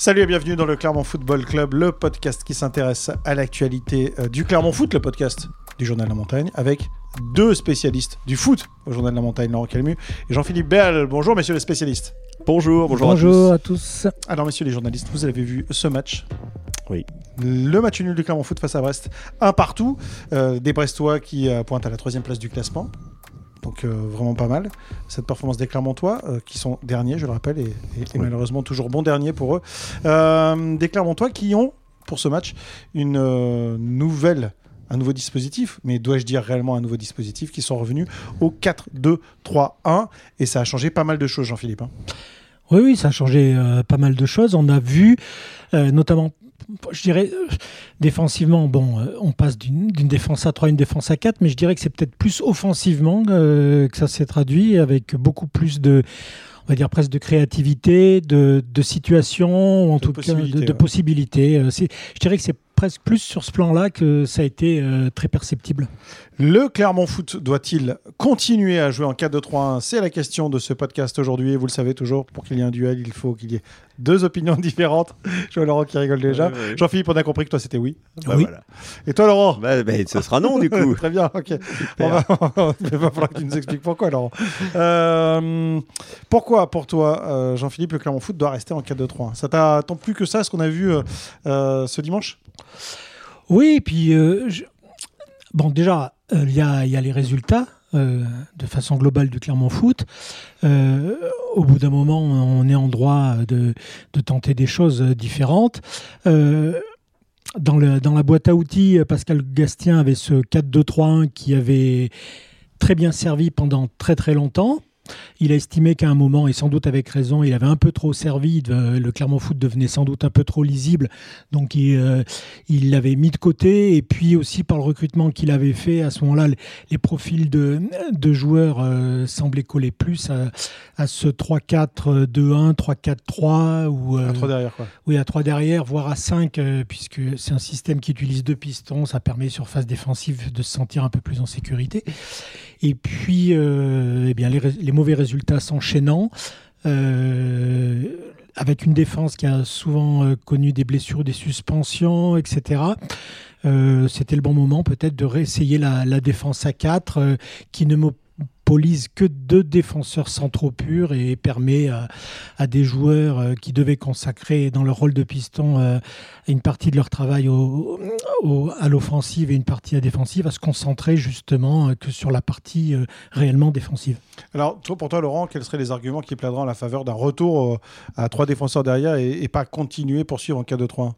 Salut et bienvenue dans le Clermont Football Club, le podcast qui s'intéresse à l'actualité euh, du Clermont Foot, le podcast du Journal de la Montagne, avec deux spécialistes du foot au Journal de la Montagne, Laurent Calmu et Jean-Philippe Bell. Bonjour messieurs les spécialistes. Bonjour, bonjour, Bonjour à tous. à tous. Alors messieurs les journalistes, vous avez vu ce match? Oui. Le match nul du Clermont Foot face à Brest, un partout. Euh, des Brestois qui euh, pointent à la troisième place du classement. Donc euh, vraiment pas mal. Cette performance des Clermontois, euh, qui sont derniers, je le rappelle, et, et- et Oui. malheureusement toujours bons derniers pour eux. Euh, des Clermontois qui ont, pour ce match, une nouvelle, un nouveau dispositif, mais dois-je dire réellement un nouveau dispositif, qui sont revenus au 4-2-3-1, et ça a changé pas mal de choses, Jean-Philippe. hein. Oui, oui, ça a changé euh, pas mal de choses. On a vu, euh, notamment, je dirais, euh, défensivement, bon, euh, on passe d'une défense à 3 à une défense à 4, mais je dirais que c'est peut-être plus offensivement euh, que ça s'est traduit, avec beaucoup plus de, on va dire presque de créativité, de, de situation, ou en De tout cas de, de ouais. possibilités. Je dirais que c'est presque plus sur ce plan-là que ça a été euh, très perceptible. Le Clermont Foot doit-il continuer à jouer en 4-2-3-1 C'est la question de ce podcast aujourd'hui. Et vous le savez toujours, pour qu'il y ait un duel, il faut qu'il y ait deux opinions différentes. Je vois Laurent qui rigole déjà. Ouais, ouais. Jean-Philippe, on a compris que toi c'était oui. Bah, Oui. voilà. Et toi Laurent Bah, bah, ce sera non du coup. Très bien, ok. On va... Il va falloir que tu nous expliques pourquoi Laurent. Euh, pourquoi pour toi, euh, Jean-Philippe, le Clermont Foot doit rester en 4-2-3-1 Ça t'a tant plus que ça, ce qu'on a vu euh, euh, ce dimanche? Oui, et puis, euh, je- bon, déjà, euh, il y, a, il y a les résultats euh, de façon globale du Clermont Foot. Euh, au bout d'un moment, on est en droit de, tenter des choses différentes. Euh, dans, dans la boîte à outils, Pascal Gastien avait ce 4-2-3-1 qui avait très bien servi pendant très très longtemps. Il a estimé qu'à un moment, et sans doute avec raison, il avait un peu trop servi. de- le Clermont Foot devenait sans doute un peu trop lisible. Donc il, euh, l'avait mis de côté. Et puis aussi par le recrutement qu'il avait fait, à ce moment-là, les, les profils de, de joueurs euh, semblaient coller plus à, à ce 3-4-2-1, 3-4-3 ou euh, À 3 derrière quoi. oui, à 3 derrière, voire à 5, euh, puisque c'est un système qui utilise deux pistons. Ça permet sur phase défensive de se sentir un peu plus en sécurité. Et puis, euh, eh bien, les, mauvais résultats s'enchaînant, euh, avec une défense qui a souvent euh, connu des blessures, des suspensions, etc. C'était le bon moment peut-être de réessayer la, défense à 4 euh, qui ne monopolise que deux défenseurs centraux purs et permet à, à des joueurs euh, qui devaient consacrer dans leur rôle de piston euh, une partie de leur travail à l'offensive et une partie à la défensive à se concentrer justement euh, que sur la partie euh, réellement défensive. Alors, toi, pour toi, Laurent, quels seraient les arguments qui plaideront en la faveur d'un retour euh, à trois défenseurs derrière et, et pas continuer, poursuivre en 4-2-3-1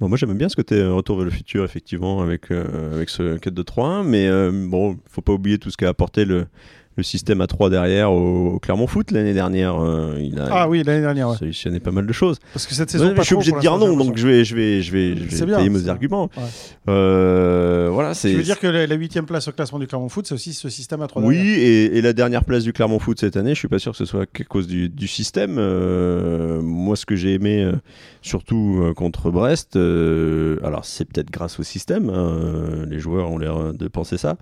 Moi j'aime bien ce côté euh, retour vers le futur effectivement avec, euh, ce 4-2-3-1, mais euh, bon, faut pas oublier tout ce qu'a apporté le, le système à 3 derrière au, au Clermont Foot l'année dernière. euh, il a Ah oui, l'année dernière, ouais. solutionné pas mal de choses. Parce que cette saison, Ouais, pas je suis obligé de dire non, donc je vais, je vais, je vais, je vais bien, payer mes arguments. Ouais. Euh, voilà, c'est. Tu veux dire que la huitième place au classement du Clermont Foot, c'est aussi ce système à 3 Oui, derrière et, et la dernière place du Clermont Foot cette année, je suis pas sûr que ce soit à cause du, du système. Euh, moi, ce que j'ai aimé, euh, surtout euh, contre Brest, alors c'est peut-être grâce au système, hein, les joueurs ont l'air de penser ça,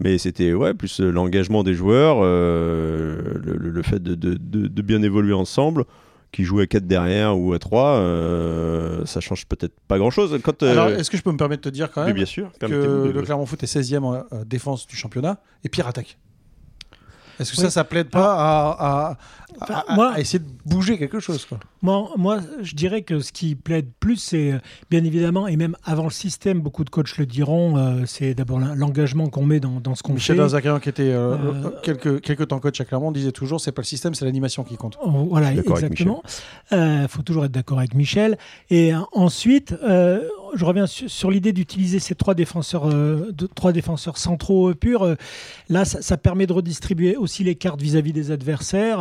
mais c'était ouais, plus l'engagement des joueurs, euh, le, fait de, de- de- de bien évoluer ensemble. Qui jouent à 4 derrière ou à 3, euh, ça change peut-être pas grand-chose. Euh, Alors, est-ce que je peux me permettre de te dire quand même bien sûr, que le Clermont Foot est 16e en défense du championnat et pire attaque Est-ce que Oui. ça, ça plaide pas à, à- Enfin, à- moi- à essayer de bouger quelque chose quoi? Moi, moi, je dirais que ce qui plaide plus, c'est euh, bien évidemment, et même avant le système, beaucoup de coachs le diront, euh, c'est d'abord l'en- l'engagement qu'on met dans, dans ce qu'on Michel fait. Darzacarian, qui était euh, Euh, quelques, quelques temps coach à Clermont, disait toujours c'est pas le système, c'est l'animation qui compte. Oh, Voilà, exactement. Il faut toujours être d'accord avec Michel. Et ensuite, euh, je reviens su- sur l'idée d'utiliser ces trois défenseurs, euh, trois défenseurs centraux euh, purs. Euh, là, ça, permet de redistribuer aussi les cartes vis-à-vis des adversaires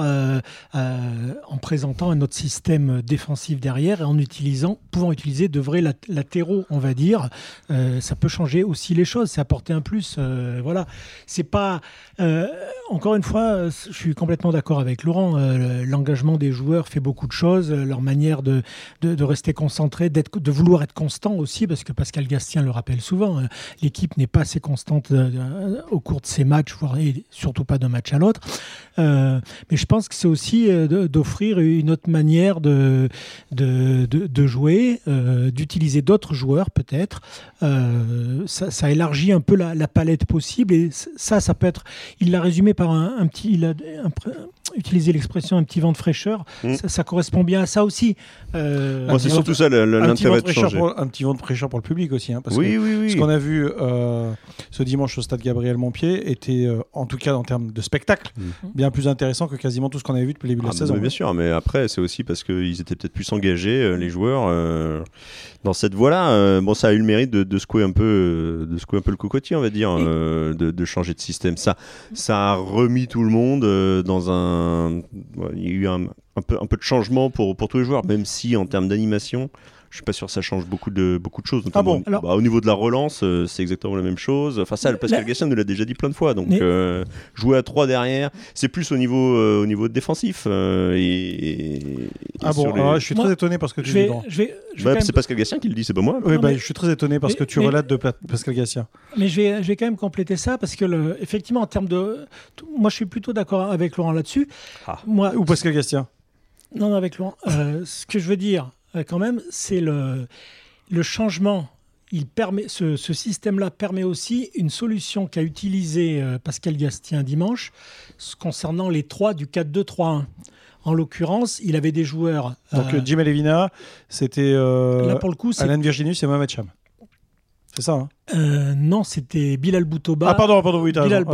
en présentant un autre système défensif derrière et en utilisant, pouvant utiliser de vrais lat- latéraux, on va dire. Ça peut changer aussi les choses, c'est apporter un plus. voilà, c'est pas. encore une fois, je suis complètement d'accord avec Laurent. L'engagement des joueurs fait beaucoup de choses. Leur manière de, de, de rester concentré, de vouloir être constant parce que Pascal Gastien le rappelle souvent, euh, l'équipe n'est pas assez constante euh, euh, au cours de ses matchs, voire et surtout pas d'un match à l'autre. Euh, mais je pense que c'est aussi euh, d'offrir une autre manière de, de, de- de jouer, euh, d'utiliser d'autres joueurs peut-être. Euh, ça, ça élargit un peu la, la palette possible et ça, ça peut être. Il l'a résumé par un, un petit. Il a un utilisé l'expression un petit vent de fraîcheur. Mm. Ça, ça correspond bien à ça aussi. Moi, c'est surtout ça l'intérêt de changer. pour, un petit vent de fraîcheur pour le public aussi. hein, parce Oui, que oui, oui. ce qu'on a vu ce dimanche au stade Gabriel Montpied était, en tout cas en termes de spectacle, bien plus intéressant que quasiment tout ce qu'on avait vu depuis le début de Ah, la bah, saison. bien sûr, mais après, c'est aussi parce qu'ils étaient peut-être plus engagés, euh, les joueurs, euh, dans cette voie-là. Euh, bon, ça a eu le mérite de, de secouer un peu, de secouer un peu le cocotier, on va dire, Et- euh, de, de changer de système. Ça, ça a remis tout le monde euh, dans un. Il y a eu un, un peu, un peu de changement pour, pour tous les joueurs, même si en termes d'animation. Je suis pas sûr que ça change beaucoup de, beaucoup de choses. notamment, bon Alors- bah, Au niveau de la relance, euh, c'est exactement la même chose. Enfin, ça, Pascal La- Gastien nous l'a déjà dit plein de fois. Donc, Mais- euh, jouer à 3 derrière, c'est plus au niveau, euh, au niveau défensif. euh, et, et Ah bon, les- je suis Moi, très étonné parce que tu je vais, dis. non. je vais, je vais Bah, quand même- c'est Pascal Gastien qui le dit, c'est pas moi. Oui, Non, bah, mais- je suis très étonné parce mais- que tu mais- relates de Pla- Pascal Gassien. Mais je vais, je vais quand même compléter ça parce que, le, effectivement, en termes de. Moi, je suis plutôt d'accord avec Laurent là-dessus. Ah. Moi, Ou Pascal Gastien. non, non, avec Laurent. Euh, ce que je veux dire, quand même, c'est le, le changement. Il permet, ce, ce système-là permet aussi une solution qu'a utilisée euh, Pascal Gastien dimanche concernant les 3 du 4-2-3-1. En l'occurrence, il avait des joueurs. Donc euh, euh, Jim Levina, c'était euh, là, pour le coup, c'est. Alan Virginius et Mohamed Cham. C'est ça, hein euh, non, c'était Bilal Boutouba. Ah, pardon, pardon, oui, Bilal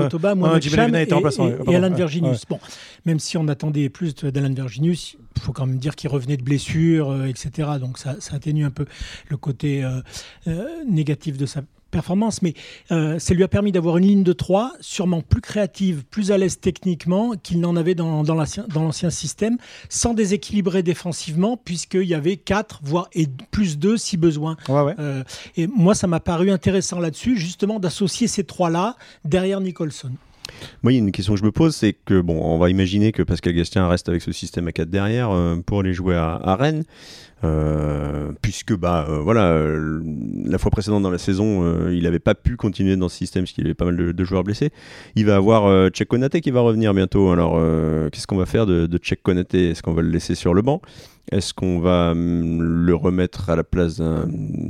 Jimmy Cham Levina et, et- Alan Virginius. Bon, même si on attendait plus d'Alan Virginius, il faut quand même dire qu'il revenait de blessure, euh, etc. Donc ça, ça atténue un peu le côté euh, négatif de sa performance, mais euh, ça lui a permis d'avoir une ligne de 3 sûrement plus créative, plus à l'aise techniquement qu'il n'en avait dans, dans l'ancien système, sans déséquilibrer défensivement, puisqu'il y avait 4, voire et plus 2 si besoin. Ouais, ouais. Euh, et moi, ça m'a paru intéressant là-dessus, justement, d'associer ces trois-là derrière Nicholson. Moi, il y a une question que je me pose, c'est que, bon, on va imaginer que Pascal Gastien reste avec ce système à 4 derrière euh, pour aller jouer à, à Rennes. Euh, puisque bah euh, voilà euh, la fois précédente dans la saison il n'avait pas pu continuer dans ce système parce qu'il avait pas mal de, de joueurs blessés. Il va avoir euh, Cheikh Konaté qui va revenir bientôt. Alors euh, qu'est-ce qu'on va faire de, de Cheikh Konaté? Est-ce qu'on va le laisser sur le banc? Est-ce qu'on va hum, le remettre à la place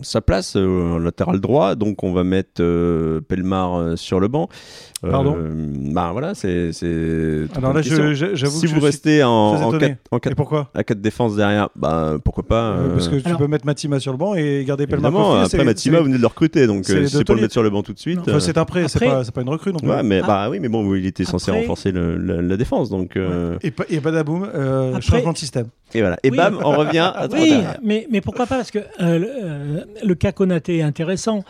sa place euh, en latéral droit? Donc on va mettre euh, Pelmar euh, sur le banc Euh, Pardon? bah voilà c'est Alors une là, j'avoue si que vous je restez en, très en étonné. quatre- en Et quatre- pourquoi? à 4 défenses derrière bah pourquoi pas Euh, Parce que tu Alors- peux mettre Matima sur le banc et garder Pelma Évidemment, profil, après Matima, vous venez de le recruter, donc c'est pour le mettre sur le banc tout de suite. Enfin, c'est un prêt, c'est Après- pas, c'est pas une recrue non plus. Ouais, mais Ah. bah oui, mais bon, il était censé Après- renforcer le- la, la défense, donc. euh, Et, et badaboum, euh, Après- changement de système. Et voilà. Et Oui. Bam, on revient à trois Oui, mais, mais pourquoi pas Parce que euh, le, euh, le cas Konaté est intéressant.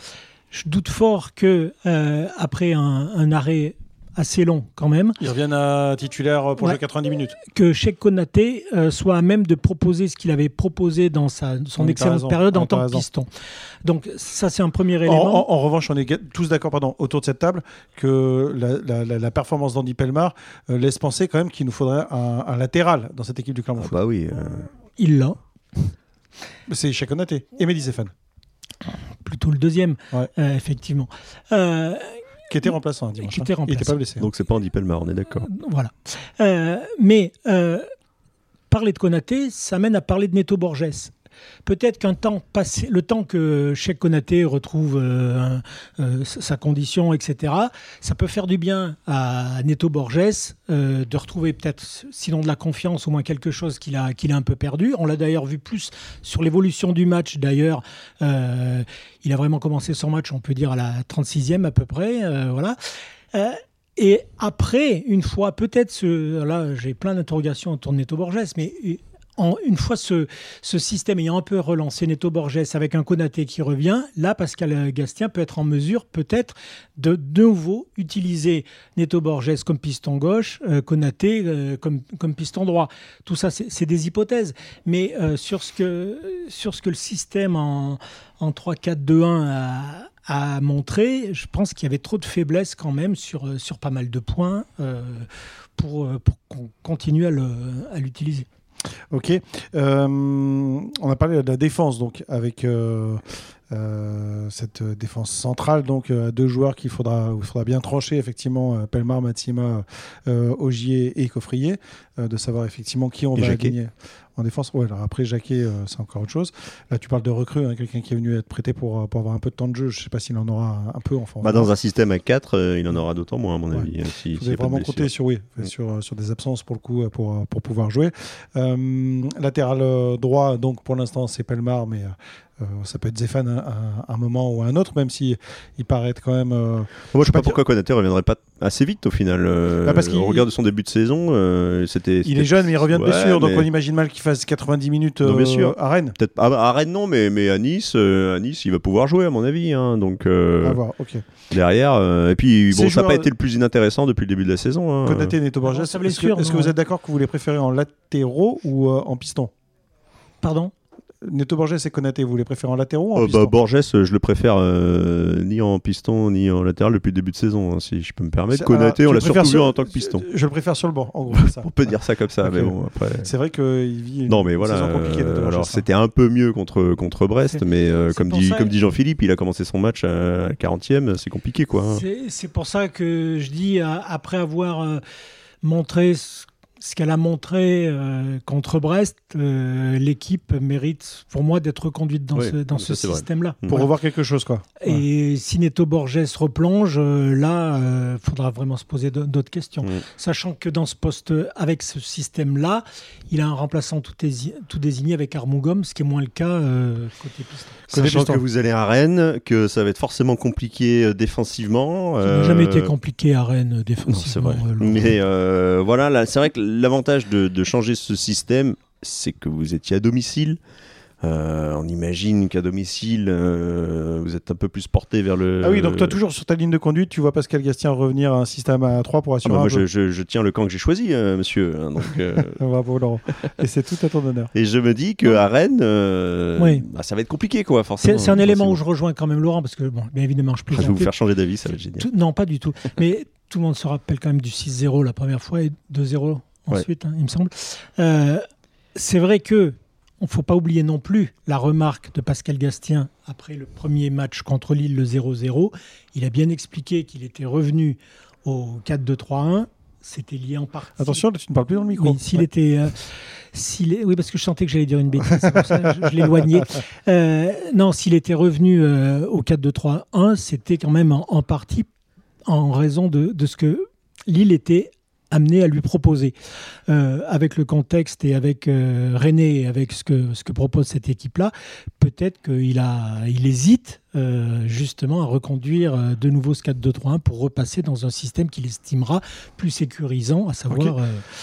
Je doute fort que euh, après un, un arrêt assez long quand même, Ils reviennent à titulaire pour Ouais. jouer 90 minutes. que Cheikh Konaté euh, soit à même de proposer ce qu'il avait proposé dans sa, son excellente raison. période en tant que piston. Donc ça c'est un premier En, élément. en- en revanche, on est tous d'accord pardon, autour de cette table que la, la- la- la performance d'Andy Pelmar euh, laisse penser quand même qu'il nous faudrait un, un latéral dans cette équipe du Clermont Ah bah oui. Il l'a. C'est Cheikh Konaté et Mehdi Stéphane, Plutôt le deuxième, Ouais. euh, effectivement. Euh, qui était remplaçant hein, dimanche. Qui était hein. Il remplaçant. était pas blessé. Donc c'est pas Andy Pelmar, on est d'accord. Voilà. Euh, mais euh, parler de Konaté, ça mène à parler de Neto Borges. Peut-être qu'un temps passé, le temps que Cheikh Konaté retrouve euh, euh, sa condition, etc., ça peut faire du bien à Neto Borges euh, de retrouver peut-être, sinon de la confiance, au moins quelque chose qu'il a, qu'il a un peu perdu. On l'a d'ailleurs vu plus sur l'évolution du match. D'ailleurs, il a vraiment commencé son match, on peut dire, à la 36e à peu près. voilà. Et après, une fois, peut-être, là, j'ai plein d'interrogations autour de Neto Borges, mais une fois ce, système ayant un peu relancé Neto Borges avec un Konaté qui revient, là, Pascal Gastien peut être en mesure, peut-être, de de nouveau utiliser Neto Borges comme piston gauche, euh, Konaté euh, comme, comme piston droit. Tout ça, c'est des hypothèses. Mais euh, sur, ce que, sur ce que le système en, en 3-4-2-1 a, a montré, je pense qu'il y avait trop de faiblesses quand même sur, euh, sur pas mal de points pour, pour qu'on continue à à l'utiliser. Ok. Euh, on a parlé de la défense donc avec euh, euh, cette défense centrale, donc deux joueurs qu'il faudra, il faudra bien trancher, effectivement, Pelmar, Matsima, Ogier et Coffrier, de savoir effectivement qui on va gagner en défense. Ouais, alors après, Jacquet, c'est encore autre chose. Là, tu parles de recrue, hein, quelqu'un qui est venu être prêté pour, pour avoir un peu de temps de jeu. Je ne sais pas s'il en aura un, peu. Enfin, bah, dans un système à 4, il en aura d'autant moins, à mon avis. Si, Vous avez vraiment compté sur, oui, mm. sur, sur des absences pour le coup, pour, pour pouvoir jouer. latéral droit, donc pour l'instant, c'est Pelmar, mais euh, ça peut être Zéphane à, un moment ou à un autre, même si il paraît quand même. Euh, Moi, je sais pas, pourquoi Konaté reviendrait pas assez vite au final. Euh, bah, parce au regard de son début de saison, c'était. Il est jeune, mais il revient de blessure, donc on imagine mal qu'il fasse 90 minutes à Rennes. Peut-être à, Rennes non, mais, mais à Nice, à Nice, il va pouvoir jouer à mon avis. Hein, donc. à voir, ok. Derrière, et puis bon, ça n'a pas été le plus inintéressant depuis le début de la saison. Hein. Konaté, Neto Borges. Est-ce que, vous êtes d'accord que vous les préférez en latéraux ou en piston? Pardon? Neto Borges et Konaté, vous les préférez en latéraux ou en euh, bah, Borges, je le préfère euh, ni en piston ni en latéral depuis le début de saison, hein, si je peux me permettre. Konaté, on l'a surtout vu en tant que piston. Je le préfère sur le banc, en gros. Ça. on peut dire ça comme ça, mais bon, après. C'est vrai qu'il vit une non, mais voilà, saison compliquée. alors, c'était un peu mieux contre, contre Brest, mais euh, comme, dit, comme dit Jean-Philippe, il a commencé son match à 40e, c'est compliqué, quoi. Hein. C'est pour ça que je dis, après avoir montré ce qu'elle a montré euh, contre Brest, euh, l'équipe mérite pour moi d'être conduite dans ce, dans ce système-là. Pour revoir quelque chose, quoi. Et si Neto Borges replonge, euh, là, il faudra vraiment se poser d'autres questions. Mm. Sachant que dans ce poste, avec ce système-là, il a un remplaçant tout, tout, désigné avec Armougom, ce qui est moins le cas côté piston. Sachant que vous allez à Rennes, que ça va être forcément compliqué défensivement. Ça n'a jamais été compliqué à Rennes défensivement. Mais voilà, c'est vrai que l'avantage de, changer ce système, c'est que vous étiez à domicile. Euh, on imagine qu'à domicile, euh, vous êtes un peu plus porté vers le. Ah oui, donc toi, toujours sur ta ligne de conduite, tu vois Pascal Gastien revenir à un système à 3 pour assurer. Ah bah moi, je, tiens le camp que j'ai choisi, euh, monsieur. Hein, donc, Bravo, Laurent. Et c'est tout à ton honneur. Et je me dis qu'à Rennes, bah, ça va être compliqué, quoi, forcément. C'est un élément où je rejoins quand même Laurent, parce que, bon, bien évidemment, je peux. je vais vous faire changer d'avis, ça va être génial. non, pas du tout. Mais tout le monde se rappelle quand même du 6-0 la première fois et 2-0 ensuite, hein, il me semble. Euh, c'est vrai que ne faut pas oublier non plus la remarque de Pascal Gastien après le premier match contre Lille, le 0-0. Il a bien expliqué qu'il était revenu au 4-2-3-1. C'était lié en partie. Attention, tu ne parles plus dans le micro. Oui, s'il était. Euh, est... Oui, parce que je sentais que j'allais dire une bêtise, pour ça je, l'éloignais. Euh, non, s'il était revenu au 4-2-3-1, c'était quand même en, partie en raison de, de ce que Lille était amené à lui proposer. Euh, avec le contexte et avec euh, René et avec ce que, ce que propose cette équipe-là, peut-être qu'il a, il hésite euh, justement à reconduire de nouveau ce 4-2-3-1 pour repasser dans un système qu'il estimera plus sécurisant, à savoir...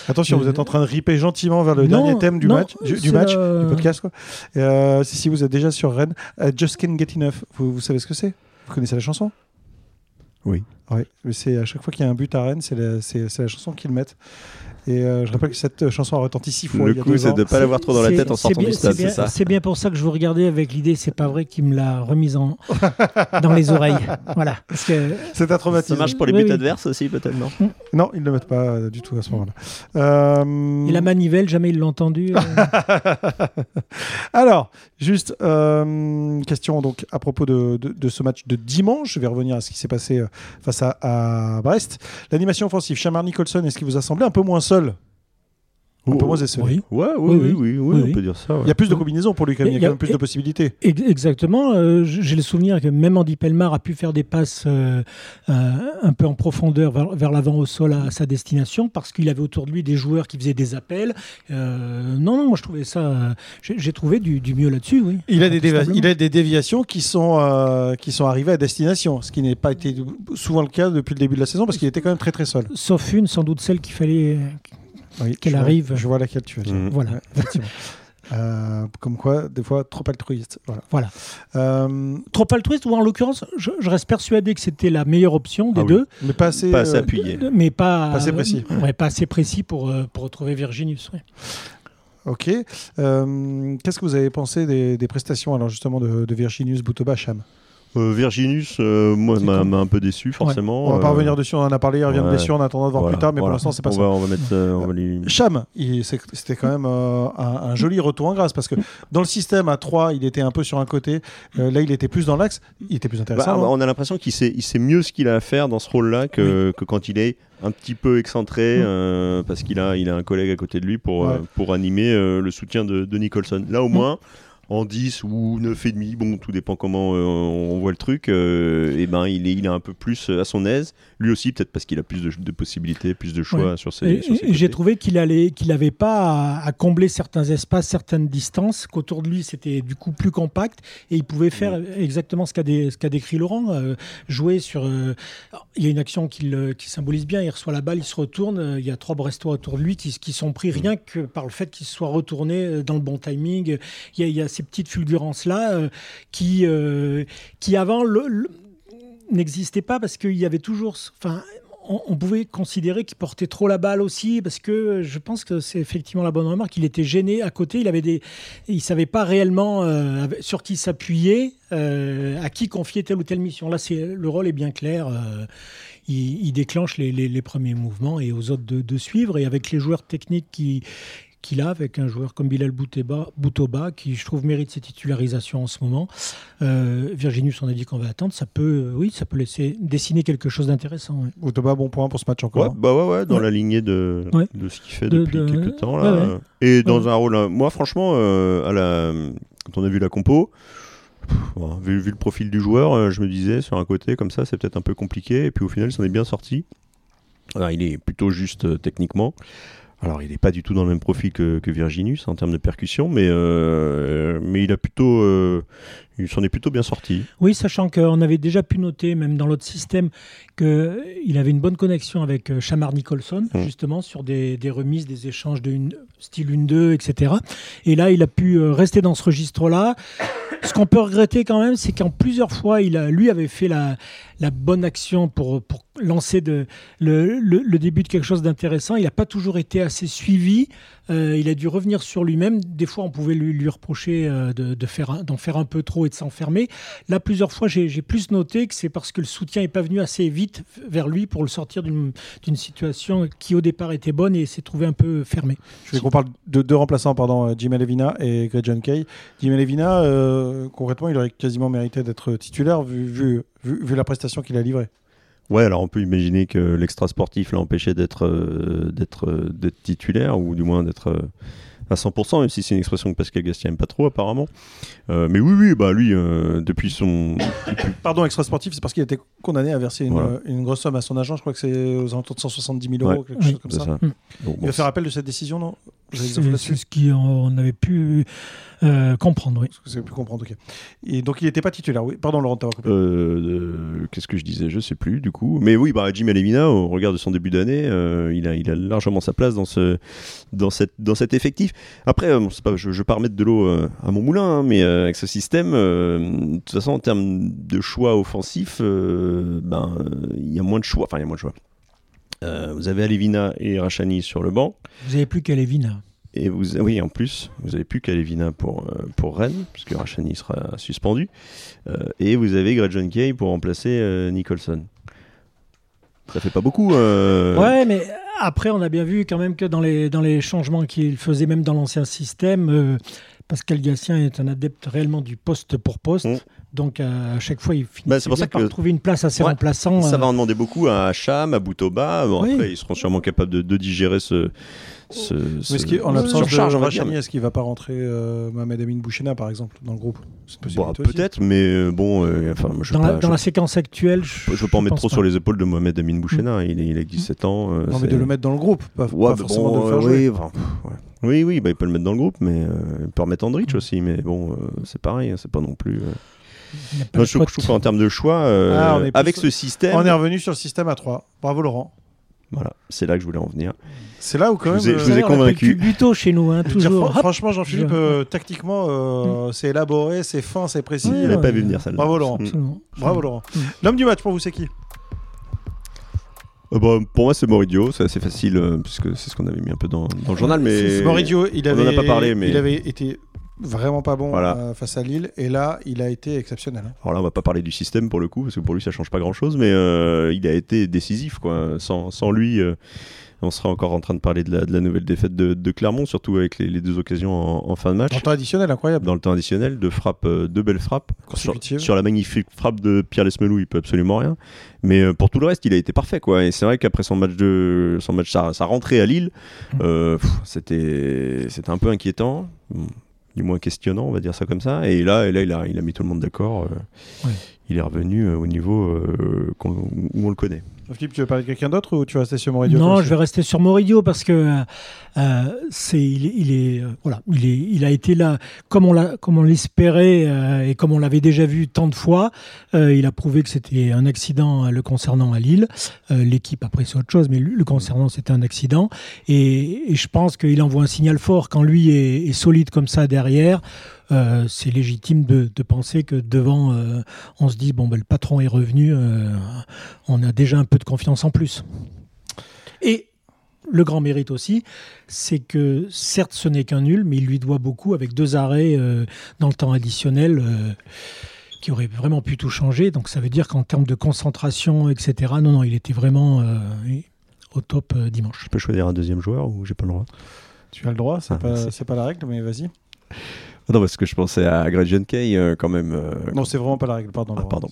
Attention, vous êtes en train de riper gentiment vers le dernier thème du match, du, match du podcast. Quoi. si, si vous êtes déjà sur Rennes, Just Can't Get Enough, vous, vous savez ce que c'est? Vous connaissez la chanson? Oui. Oui, c'est à chaque fois qu'il y a un but à Rennes, c'est la, la, chanson qu'ils mettent. Et euh, je rappelle que cette chanson a retenti six fois. Le coup, c'est de ne pas l'avoir trop dans la tête en sortant du stade, c'est ça C'est bien pour ça que je vous regardais avec l'idée, c'est pas vrai qu'il me l'a remise en... dans les oreilles. Voilà. C'est un traumatisme. Ça marche pour les buts adverses aussi, peut-être, non? Non, ils ne le mettent pas euh, du tout à ce moment-là. Euh... Et la manivelle, jamais ils l'ont entendu. Euh. Alors, juste, question donc à propos de, de, ce match de dimanche. Je vais revenir à ce qui s'est passé face à, à Brest. L'animation offensive, Chamar Nicholson, est-ce qu'il vous a semblé un peu moins seul seul un peu moins Oui. Ouais, oui, oui, oui, on peut dire ça. Il y a plus de combinaisons pour lui, il y a, quand même plus de possibilités. Exactement. Euh, j'ai le souvenir que même Andy Pelmar a pu faire des passes euh, euh, un peu en profondeur vers, l'avant au sol à, sa destination parce qu'il avait autour de lui des joueurs qui faisaient des appels. non, non, moi je trouvais ça. J'ai trouvé du, mieux là-dessus, oui. Il a, des il a des déviations qui sont, qui sont arrivées à destination, ce qui n'est pas été souvent le cas depuis le début de la saison parce qu'il était quand même très très seul. Sauf une, sans doute celle qu'il fallait qu'elle arrive. je vois laquelle tu veux dire. Mmh. Voilà. Euh, comme quoi, des fois, trop altruiste. Voilà. voilà. Euh, trop altruiste, ou en l'occurrence, je, reste persuadé que c'était la meilleure option des ah deux. Mais pas assez, pas assez euh. Mais pas, pas assez précis. Ouais, pas assez précis pour, pour retrouver Virginius. Ok. Qu'est-ce que vous avez pensé des, des prestations alors justement de, de Virginius Boutobacham? Euh, Virginus, euh, moi, m'a un peu déçu, forcément. On va pas Euh, revenir dessus, on en a parlé, il revient de ouais. blessure, on attendra de voir voilà, plus tard, mais voilà. pour l'instant, c'est pas on ça. Va, on va mettre. euh, on va lui- Cham, c'était quand même un, un joli retour en grâce parce que dans le système à 3, il était un peu sur un côté. Là, il était plus dans l'axe. Il était plus Bah, intéressant. non on a l'impression qu'il sait, il sait mieux ce qu'il a à faire dans ce rôle-là que, que quand il est un petit peu excentré Mm. euh, parce qu'il a, il a un collègue à côté de lui pour, Ouais. euh, pour animer euh, le soutien de, de Nicholson. Là, au Mm. moins, en 10 ou 9,5, bon, tout dépend comment euh, on voit le truc, euh, et ben, il est, il est un peu plus à son aise. Lui aussi, peut-être parce qu'il a plus de, de possibilités, plus de choix sur ses, Et- et J'ai trouvé qu'il allait, qu'il n'avait pas à, à combler certains espaces, certaines distances, qu'autour de lui c'était du coup plus compact et il pouvait faire exactement ce qu'a dé- décrit Laurent, euh, jouer sur. euh, il y a une action qui, le- qui symbolise bien. Il reçoit la balle, il se retourne. euh, il y a trois Brestois autour de lui qui, qui sont pris rien que par le fait qu'il se soit retourné euh, dans le bon timing. Il y a, il y a ces petites fulgurances là qui, euh, qui avant n'existaient pas parce qu'il y avait toujours. Enfin, on, pouvait considérer qu'il portait trop la balle aussi, parce que je pense que c'est effectivement la bonne remarque. Il était gêné à côté, il avait des, il savait pas réellement euh, sur qui s'appuyer, euh, à qui confier telle ou telle mission. Là, c'est le rôle est bien clair. euh, il, déclenche les, premiers mouvements et aux autres de suivre. Et avec les joueurs techniques qui qu'il a avec un joueur comme Bilal Bouteba, Boutoba, qui je trouve mérite ses titularisations en ce moment. Euh, Virginius, on a dit qu'on va attendre. Ça peut, euh, oui, ça peut laisser dessiner quelque chose d'intéressant. ouais. Outoba, bon point pour ce match encore. Ouais, bah ouais, ouais, dans Ouais. la lignée de, Ouais. de ce qu'il fait De- depuis de- quelques temps. Là. ouais, ouais. Et dans Ouais. un rôle. Moi, franchement, euh, à la... quand on a vu la compo, bon, vu, vu le profil du joueur, euh, je me disais, sur un côté, comme ça, c'est peut-être un peu compliqué. Et puis au final, il s'en est bien sorti. Alors, il est plutôt juste euh, techniquement. Alors, il n'est pas du tout dans le même profil que, que Virginus en termes de percussion, mais, euh, mais il a plutôt. euh, il s'en est plutôt bien sorti. Oui, sachant qu'on avait déjà pu noter, même dans l'autre système, qu'il avait une bonne connexion avec euh, Shamar Nicholson, Mm. justement, sur des, des remises, des échanges de une, style 1-2, etc. Et là, il a pu euh, rester dans ce registre-là. Ce qu'on peut regretter quand même, c'est qu'en plusieurs fois, il a, lui avait fait la, la bonne action pour, pour lancer de, le, le- le début de quelque chose d'intéressant. Il n'a pas toujours été assez suivi. Euh, il a dû revenir sur lui-même. Des fois, on pouvait lui, reprocher euh, faire d'en faire un peu trop et de s'enfermer. Là, plusieurs fois, j'ai plus noté que c'est parce que le soutien n'est pas venu assez vite vers lui pour le sortir d'une situation qui, au départ, était bonne et s'est trouvé un peu fermée. Je voulais qu'on parle de deux remplaçants, pardon, euh, Jimmy Levina et Greg John Kay. Jimmy Levina, concrètement, il aurait quasiment mérité d'être titulaire vu la prestation qu'il a livrée. Ouais, alors on peut imaginer que l'extra sportif l'a empêché d'être euh, d'être euh, d'être titulaire ou du moins d'être euh, à 100%, même si c'est une expression que Pascal Gastien aime pas trop apparemment. Euh, mais oui, oui, bah lui, euh, depuis son Pardon, extra sportif, c'est parce qu'il a été condamné à verser une, Voilà. euh, une grosse somme à son agent. Je crois que c'est aux alentours de 170 000 euros, Ouais. quelque Oui. chose comme ça. ça. Mm. Donc, Il va faire appel de cette décision, non? C'est ce qu'on avait pu euh, comprendre, oui. Parce que c'est plus comprendre, ok. Et donc il n'était pas titulaire, oui. Pardon, Laurent, t'as coupé. Euh, euh, Qu'est-ce que je disais? Je sais plus du coup. Mais oui, bah, Jim Alevina, au regard de son début d'année, euh, il, a, il a largement sa place dans, ce, dans, cette, dans cet effectif. Après, euh, pas, je ne veux pas remettre de l'eau euh, à mon moulin, hein, mais euh, avec ce système, euh, de toute façon, en termes de choix offensifs, euh, ben, il y a moins de choix. Enfin, il y a moins de choix. Euh, vous avez Alevina et Rachani sur le banc. Vous n'avez plus qu'à Lévin. Et vous, oui, en plus, vous n'avez plus qu'Alevina pour, euh, pour Rennes, puisque Rachani sera suspendu. Euh, et vous avez Greg John Kay pour remplacer Nicholson. Ça fait pas beaucoup. Ouais, mais après, on a bien vu quand même que dans les, dans les changements qu'il faisait, même dans l'ancien système, Pascal Gatien est un adepte réellement du poste pour poste. Mm. Donc, à chaque fois, il finit Bah, c'est pour ça par que- trouver une place ses Ouais, remplaçants. Ça euh, va en demander beaucoup à Cham, à Boutoba. Bon, Oui. Après, ils seront sûrement capables de, de digérer ce. ce, Mais en l'absence de est-ce qu'il va pas rentrer euh, Mohamed Amin Bouchena, par exemple, dans le groupe? Bon, aussi. Peut-être, mais euh, bon, euh, enfin, je dans ne la, dans séquence actuelle, je je veux pas en mettre trop sur les épaules de Mohamed Amin Bouchena. Il, est, il a 17 ans. euh, Non, mais de le mettre dans le groupe, pas, Ouais, pas bah forcément bon, de le faire euh, jouer. oui, enfin, pff, ouais. oui, oui, bah, il peut le mettre dans le groupe, mais euh, il peut remettre Andrich aussi, mais bon, euh, c'est pareil, hein, c'est pas non plus. Euh, je, trouve- je qu'en termes de choix, euh, Ah, avec ce système, On est revenu sur le système à 3. Bravo, Laurent. voilà, c'est là que je voulais en venir. C'est là où, quand Je même. vous ai- euh, je vous ai convaincu. plus Buto chez nous, hein, je dire, toujours. franchement, Jean-Philippe, Je- euh, tactiquement, euh, c'est élaboré, c'est fin, c'est précis. Il n'a pas vu venir celle-là. Bravo, Laurent. Mm. Absolument. Bravo, Laurent. Mm. L'homme du match, pour vous, c'est qui Euh, bah, pour moi, c'est Moridio, c'est assez facile, euh, puisque c'est ce qu'on avait mis un peu dans, dans le journal, mais Moridio, il on en a pas parlé, mais- il avait été vraiment pas bon Voilà. euh, face à Lille. Et là, il a été exceptionnel. hein. Alors là, on va pas parler du système pour le coup, parce que pour lui, ça change pas grand-chose, mais euh, il a été décisif, quoi. Sans, sans lui, euh, on serait encore en train de parler de la, de la nouvelle défaite de, de Clermont, surtout avec les, les deux occasions en, en fin de match. En temps additionnel, incroyable. Dans le temps additionnel, deux frappes, deux belles frappes. Sur, la magnifique frappe de Pierre Lesmelou, il peut absolument rien. Mais pour tout le reste, il a été parfait, quoi. Et c'est vrai qu'après son match de, son match, sa, rentrée à Lille, pff, c'était, c'était un peu inquiétant, Bon, du moins questionnant, on va dire ça comme ça. Et là, et là, il a, il a mis tout le monde d'accord. euh, Ouais. Il est revenu euh, au niveau euh, où on le connaît. Philippe, tu veux parler de quelqu'un d'autre ou tu vas rester sur Moridio Non, je vais rester sur Moridio parce que euh, c'est il, est- il est euh, voilà, il est il a été là comme on l'a comme on l'espérait euh, et comme on l'avait déjà vu tant de fois. Il a prouvé que c'était un accident le concernant à Lille. L'équipe après c'est autre chose, mais lui, le concernant c'était un accident. Et, et je pense qu'il envoie un signal fort quand lui est, est solide comme ça derrière. Euh, c'est légitime de, de penser que devant, euh, on se dit bon ben le patron est revenu, euh, on a déjà un peu de confiance en plus. Et le grand mérite aussi, c'est que certes ce n'est qu'un nul, mais il lui doit beaucoup avec deux arrêts euh, dans le temps additionnel euh, qui auraient vraiment pu tout changer. Donc ça veut dire qu'en termes de concentration, etc., non, non, il était vraiment euh, au top euh, dimanche. Je peux choisir un deuxième joueur ou j'ai pas le droit? Tu as le droit, c'est Ah, pas, c'est pas la règle, mais vas-y. Non, parce que je pensais à Gretchen Kay euh, quand même. euh, Non, c'est vraiment pas la règle, pardon. Ah, pardon.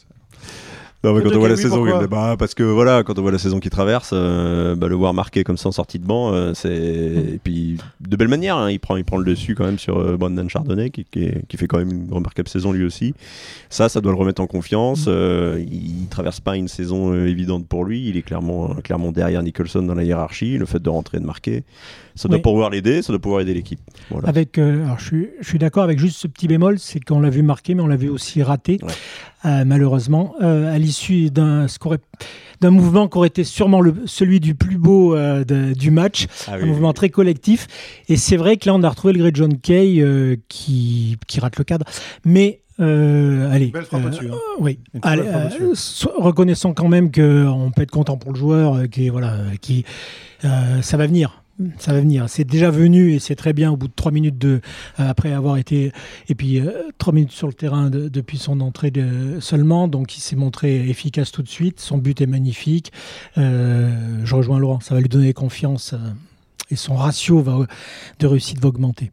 Non, mais Que quand on voit la saison, bah, parce que voilà, quand on voit la saison qui traverse, euh, bah, le voir marquer comme ça en sortie de banc, euh, c'est et puis de belle manière, hein, il prend, il prend le dessus quand même sur euh, Brandon Chardonnay qui, qui, est- qui fait quand même une remarquable saison lui aussi. Ça, ça doit le remettre en confiance. euh, il, traverse pas une saison euh, évidente pour lui. Il est clairement, clairement derrière Nicholson dans la hiérarchie. Le fait de rentrer et de marquer, ça doit Oui. pouvoir l'aider, ça doit pouvoir aider l'équipe. Voilà. Avec, euh, alors je suis, je suis d'accord avec juste ce petit bémol, c'est qu'on l'a vu marquer, mais on l'a vu aussi rater, Ouais. Euh, malheureusement, euh, à l'issue d'un mouvement qui aurait été sûrement le, celui du plus beau euh, de- du match, Ah un mouvement très collectif. Et c'est vrai que là, on a retrouvé le Grey John Kay euh, qui, qui rate le cadre. Mais, euh, allez. Belle frappe euh, au-dessus. hein. oui, Allez, frappe euh, reconnaissons quand même qu'on peut être content pour le joueur, qui voilà, qui euh, ça va venir. Ça va venir. C'est déjà venu et c'est très bien au bout de trois minutes de, euh, après avoir été et puis euh, trois minutes sur le terrain de- depuis son entrée de, seulement. Donc il s'est montré efficace tout de suite. Son but est magnifique. Euh, je rejoins Laurent. Ça va lui donner confiance euh, et son ratio va, de réussite va augmenter.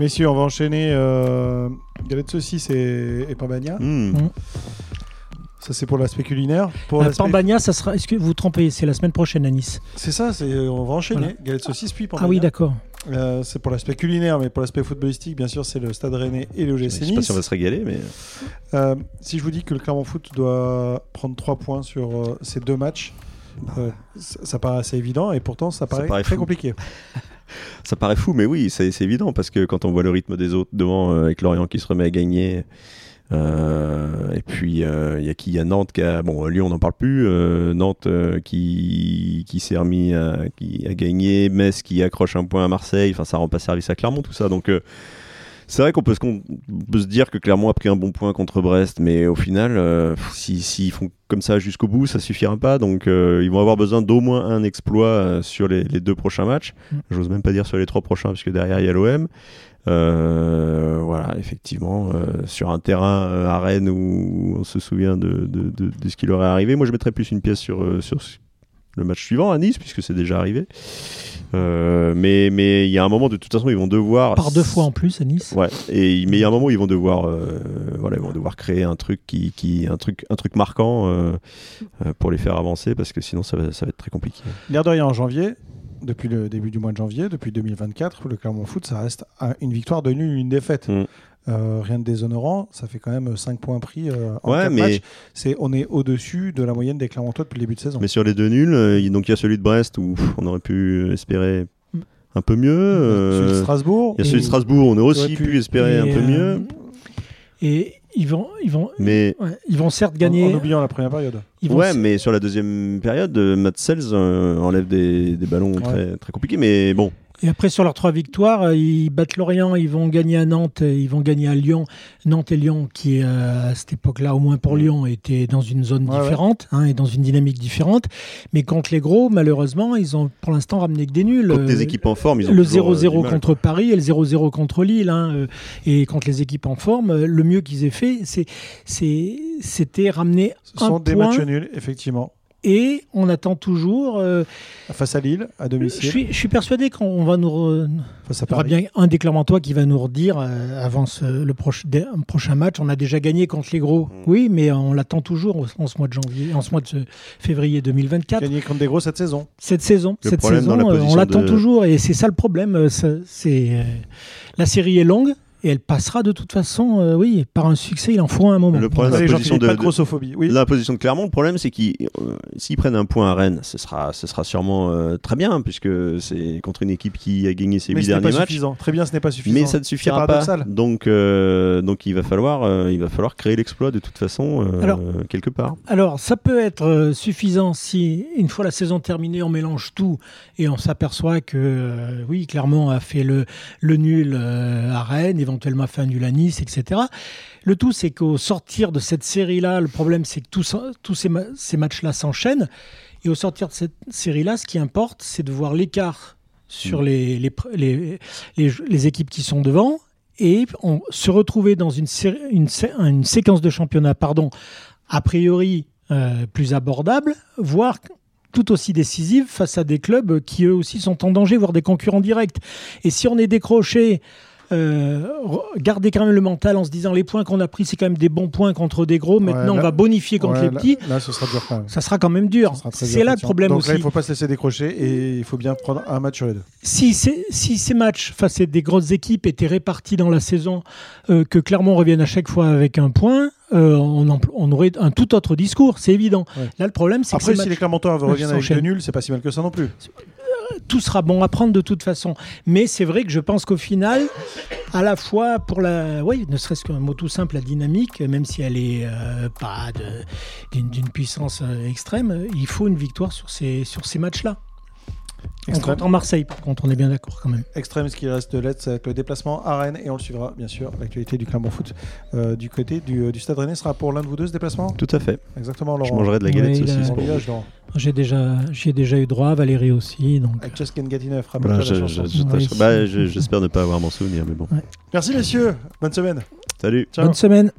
Messieurs, on va enchaîner euh, galette saucisse et, et Pambagna. Hmm. Mm. Ça, c'est pour l'aspect culinaire. Pour Euh, l'aspect- Pambagna, ça sera. Est-ce que vous vous trompez C'est la semaine prochaine à Nice. C'est ça, c'est, on va enchaîner. Voilà. Galette saucisse puis Pambagna. Ah oui, d'accord. Euh, c'est pour l'aspect culinaire, mais pour l'aspect footballistique, bien sûr, c'est le Stade Rennais et le Je GC sais pas Nice. si on va se régaler, mais Euh, si je vous dis que le Clermont Foot doit prendre 3 points sur euh, ces deux matchs, euh, ça, ça paraît assez évident et pourtant ça paraît, paraît très fou. compliqué. Ça paraît fou, mais oui, c'est c'est évident parce que quand on voit le rythme des autres devant, euh, avec Lorient qui se remet à gagner, euh, et puis euh, il y a qui? Il y a Nantes qui a. Bon, Lyon, on n'en parle plus. euh, Nantes euh, qui, qui s'est remis à, qui a gagné, Metz qui accroche un point à Marseille, enfin ça rend pas service à Clermont, tout ça. Donc. euh, c'est vrai qu'on peut, se peut dire que Clermont a pris un bon point contre Brest, mais au final, euh, si- s'ils font comme ça jusqu'au bout, ça suffira pas. Donc, euh, ils vont avoir besoin d'au moins un exploit euh, sur les, les deux prochains matchs. Mm. J'ose même pas dire sur les trois prochains, puisque derrière il y a l'OM. Euh, voilà, effectivement, euh, sur un terrain euh, à Rennes où on se souvient de, de- de- de ce qui leur est arrivé. Moi, je mettrais plus une pièce sur, sur le match suivant à Nice, puisque c'est déjà arrivé. Euh, mais mais il y a un moment, de toute façon, ils vont devoir. Par deux fois en plus à Nice. Ouais, et mais il y a un moment où ils vont devoir, euh, voilà, ils vont devoir créer un truc qui, qui un truc, un truc marquant euh, pour les faire avancer, parce que sinon ça va, ça va être très compliqué. L'air de rien en janvier, depuis le début du mois de janvier, depuis 2024, le Clermont Foot, ça reste un- une victoire de nul, une défaite. Mm. Euh, rien de déshonorant, ça fait quand même 5 points pris euh, en Ouais, mais- matchs. C'est, on est au-dessus de la moyenne des Clermontois depuis le début de saison. Mais sur les deux nuls, euh, il- donc il y a celui de Brest où pff, on aurait pu espérer Mm. un peu mieux. euh, Celui de Strasbourg, il y a celui de Strasbourg, on aurait aussi pu- pu espérer un peu euh, mieux, Et ils vont, ils vont, mais ouais, ils vont certes gagner. en oubliant la première période. ils ouais, mais sur la deuxième période, euh, Matt Sells euh, enlève des, des ballons Ouais. très, très compliqués. Mais bon, Et après, sur leurs trois victoires, euh, ils battent Lorient, ils vont gagner à Nantes, ils vont gagner à Lyon. Nantes et Lyon, qui euh, à cette époque-là, au moins pour Lyon, étaient dans une zone Ouais, différente hein, et dans une dynamique différente. Mais contre les gros, malheureusement, ils ont pour l'instant ramené que des nuls. Contre des Euh, équipes en forme, ils ont le toujours, euh, 0-0 du mal. contre Paris et le 0-0 contre Lille. hein, et contre les équipes en forme, le mieux qu'ils aient fait, c'est- c'était ramener Ce un sont des matchs nuls, effectivement. Et on attend toujours. euh, Face à Lille, à je, domicile, suis, je suis persuadé qu'on va nous. re- face à il y aura bien un des Clermontois qui va nous redire euh, avant ce- le proche- dé- prochain match. On a déjà gagné contre les gros. Mm. Oui, mais on l'attend toujours en, ce mois de janvier, en ce mois de février 2024. Gagné contre des gros cette saison. Cette saison, Le cette saison, la euh, on l'attend de- toujours et c'est ça le problème. C'est euh, la série est longue et elle passera de toute façon. euh, oui, par un succès, il en faut un moment. Le problème, la position de, pas de de- grossophobie. Oui. La position de Clermont, le problème, c'est qu'ils, euh, s'ils prennent un point à Rennes, ce sera, ce sera sûrement euh, très bien, puisque c'est contre une équipe qui a gagné ses mais huit ce n'est derniers pas matchs. suffisant. Très bien, ce n'est pas suffisant. Mais ça ne suffira pas. Donc, euh, donc il va falloir, euh, il va falloir créer l'exploit de toute façon euh, Alors- quelque part. Alors, ça peut être suffisant si, une fois la saison terminée, on mélange tout et on s'aperçoit que, euh, oui, Clermont a fait le, le nul euh, à Rennes, éventuellement a fait un nul à Nice, etc. Le tout, c'est qu'au sortir de cette série-là, le problème, c'est que tous, tous ces, ma- ces matchs-là s'enchaînent. Et au sortir de cette série-là, ce qui importe, c'est de voir l'écart sur les, les, les, les, les équipes qui sont devant et on se retrouver dans une, série- une, sé- une séquence de championnat, pardon, a priori euh, plus abordable, voire tout aussi décisive face à des clubs qui eux aussi sont en danger, voire des concurrents directs. Et si on est décroché, euh, garder quand même le mental en se disant les points qu'on a pris, c'est quand même des bons points contre des gros. Maintenant, là- on va bonifier contre Ouais, les petits. Là, ce sera dur quand même. Ça sera quand même dur. C'est là le problème Donc aussi. là, il ne faut pas se laisser décrocher et il faut bien prendre un match sur les deux. si, ces- si ces matchs face à des grosses équipes étaient répartis dans la saison, euh, que Clermont revienne à chaque fois avec un point, euh, on, aurait un tout autre discours, c'est évident. Ouais. Là, le problème, c'est que Après, si les Clermontois reviennent avec deux nuls, c'est pas si mal que ça non plus. Tout sera bon à prendre de toute façon. Mais c'est vrai que je pense qu'au final, à la fois pour la, oui, ne serait-ce qu'un mot tout simple, la dynamique, même si elle est euh, pas d'une puissance euh, extrême, il faut une victoire sur ces, sur ces matchs-là. On Extrême. compte en Marseille, par contre, on est bien d'accord quand même. Extrême, ce qui reste de l'aide, c'est avec le déplacement à Rennes et on le suivra, bien sûr. L'actualité du Clermont Foot euh, du côté du, euh, du Stade Rennais sera pour l'un de vous deux ce déplacement? Tout à fait. Exactement, Je Laurent. mangerai de la galette Oui, saucisse. J'ai déjà, j'y ai déjà eu droit, Valérie aussi, donc. Avec Voilà, je- je- je bah, je- J'espère ne pas avoir mon souvenir, mais bon. Merci messieurs, bonne semaine. Salut. Ciao. Bonne semaine.